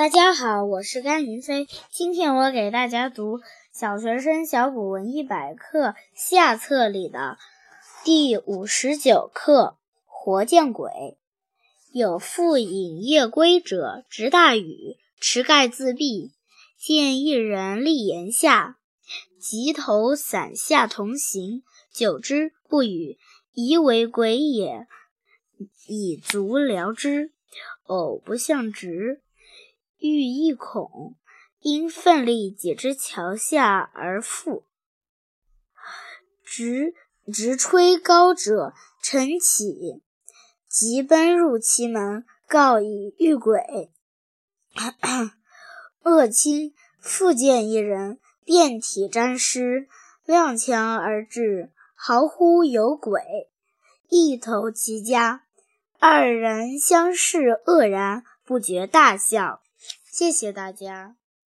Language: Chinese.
大家好，我是甘云飞。今天我给大家读《小学生小古文一百课》下册里的第五十九课《活见鬼》。有复饮夜归者，执大禹，持盖自闭，见一人立檐下，及头伞下同行，久之不语，疑为鬼也，以足疗之。偶不向直。欲一恐，因奋力解之桥下而复。直直吹高者晨起，即奔入其门，告以遇鬼。恶清复见一人，遍体沾湿，踉跄而至，嚎呼有鬼，一投其家。二人相视愕然，不觉大笑。谢谢大家。